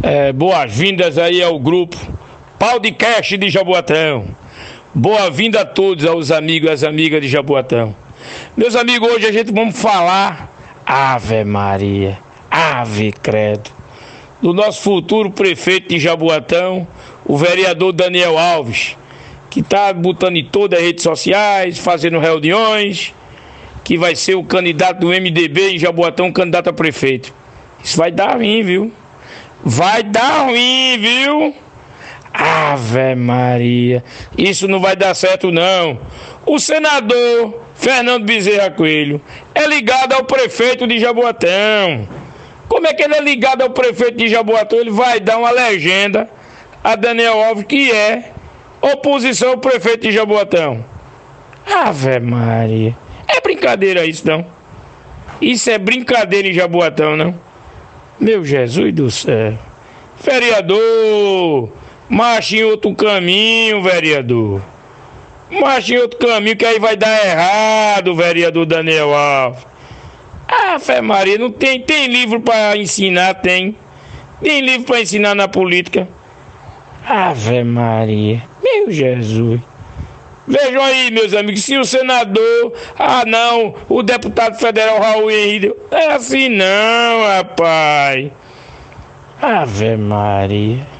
É, Boas-vindas aí ao grupo Cash de Jaboatão. Boa-vinda a todos, aos amigos e às amigas de Jaboatão. Meus amigos, hoje a gente vamos falar Ave Maria, Ave Credo, do nosso futuro prefeito de Jaboatão, o vereador Daniel Alves, que está botando em todas as redes sociais, fazendo reuniões, que vai ser o candidato do MDB em Jaboatão, candidato a prefeito. Isso vai dar ruim, viu? Vai dar ruim, viu? Ave Maria, isso não vai dar certo não. O senador Fernando Bezerra Coelho é ligado ao prefeito de Jaboatão. Como é que ele é ligado ao prefeito de Jaboatão? Ele vai dar uma legenda a Daniel Alves, que é oposição ao prefeito de Jaboatão. Ave Maria. É brincadeira isso, não? Isso é brincadeira em Jaboatão, não? Meu Jesus do céu. Vereador, marcha em outro caminho, vereador. Marcha em outro caminho que aí vai dar errado, vereador Daniel Alves. Ah, Fé Maria, não tem, tem livro para ensinar, tem. Tem livro para ensinar na política. Ave Maria, meu Jesus. Vejam aí, meus amigos, se o senador, ah não, o deputado federal Raul Henrique, é assim não, rapaz. Ave Maria.